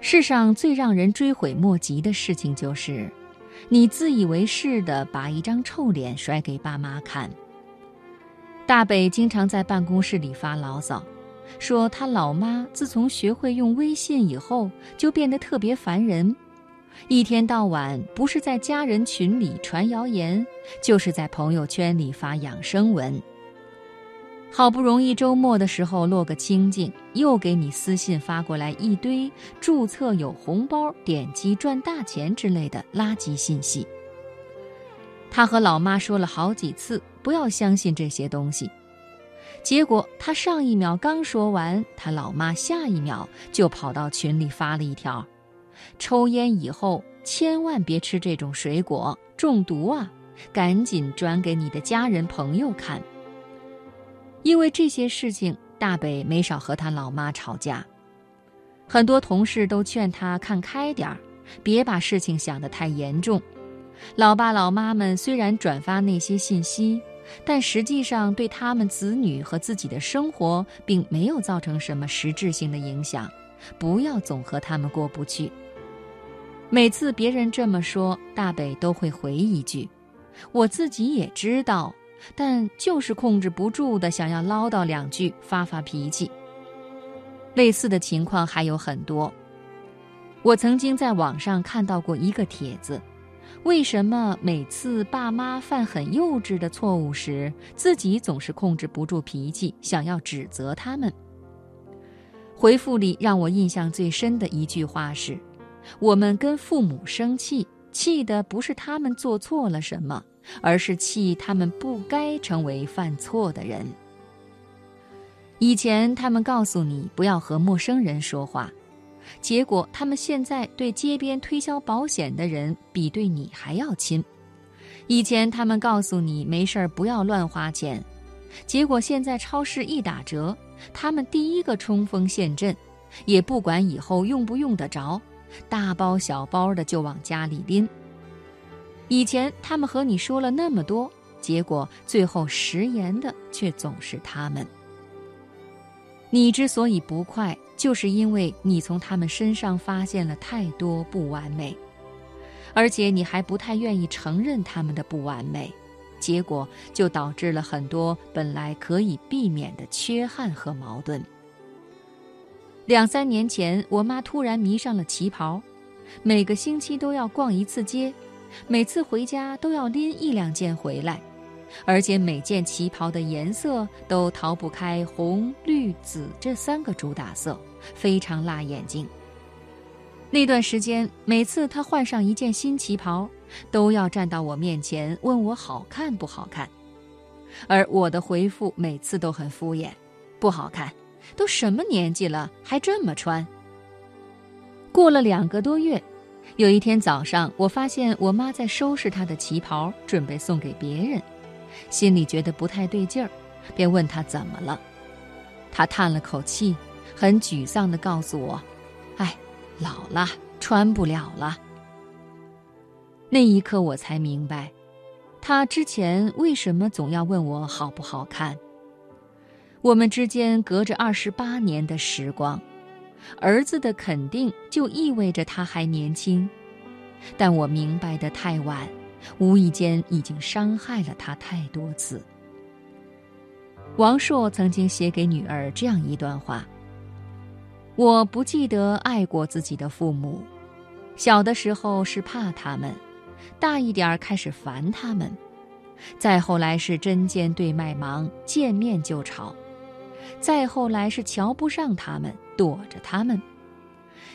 世上最让人追悔莫及的事情，就是你自以为是的把一张臭脸甩给爸妈看。大北经常在办公室里发牢骚，说他老妈自从学会用微信以后，就变得特别烦人，一天到晚不是在家人群里传谣言，就是在朋友圈里发养生文。好不容易周末的时候落个清静，又给你私信发过来一堆注册有红包、点击赚大钱之类的垃圾信息。他和老妈说了好几次不要相信这些东西，结果他上一秒刚说完，他老妈下一秒就跑到群里发了一条：“抽烟以后千万别吃这种水果，中毒啊！赶紧转给你的家人朋友看。”因为这些事情，大北没少和他老妈吵架。很多同事都劝他看开点儿，别把事情想得太严重。老爸老妈们虽然转发那些信息，但实际上对他们子女和自己的生活并没有造成什么实质性的影响。不要总和他们过不去。每次别人这么说，大北都会回一句：“我自己也知道。”但就是控制不住的想要唠叨两句，发发脾气。类似的情况还有很多。我曾经在网上看到过一个帖子：为什么每次爸妈犯很幼稚的错误时，自己总是控制不住脾气，想要指责他们？回复里让我印象最深的一句话是：“我们跟父母生气，气的不是他们做错了什么。”而是气他们不该成为犯错的人。以前他们告诉你不要和陌生人说话，结果他们现在对街边推销保险的人比对你还要亲。以前他们告诉你没事儿不要乱花钱，结果现在超市一打折，他们第一个冲锋陷阵，也不管以后用不用得着，大包小包的就往家里拎。以前他们和你说了那么多，结果最后食言的却总是他们。你之所以不快，就是因为你从他们身上发现了太多不完美，而且你还不太愿意承认他们的不完美，结果就导致了很多本来可以避免的缺憾和矛盾。两三年前，我妈突然迷上了旗袍，每个星期都要逛一次街。每次回家都要拎一两件回来，而且每件旗袍的颜色都逃不开红、绿、紫这三个主打色，非常辣眼睛。那段时间，每次她换上一件新旗袍，都要站到我面前问我好看不好看，而我的回复每次都很敷衍：“不好看，都什么年纪了还这么穿。”过了两个多月。有一天早上，我发现我妈在收拾她的旗袍，准备送给别人，心里觉得不太对劲儿，便问她怎么了。她叹了口气，很沮丧地告诉我：“哎，老了，穿不了了。”那一刻，我才明白，她之前为什么总要问我好不好看。我们之间隔着二十八年的时光。儿子的肯定就意味着他还年轻，但我明白的太晚，无意间已经伤害了他太多次。王朔曾经写给女儿这样一段话：“我不记得爱过自己的父母，小的时候是怕他们，大一点开始烦他们，再后来是针尖对麦芒，见面就吵。”再后来是瞧不上他们，躲着他们。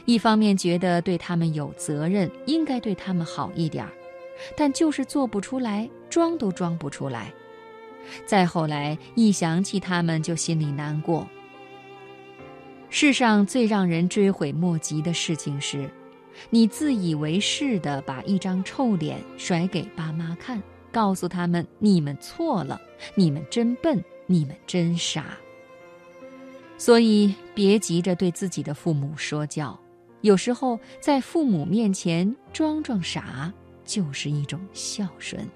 一方面觉得对他们有责任，应该对他们好一点儿，但就是做不出来，装都装不出来。再后来一想起他们，就心里难过。世上最让人追悔莫及的事情是，你自以为是的把一张臭脸甩给爸妈看，告诉他们你们错了，你们真笨，你们真傻。所以，别急着对自己的父母说教，有时候在父母面前装装傻，就是一种孝顺。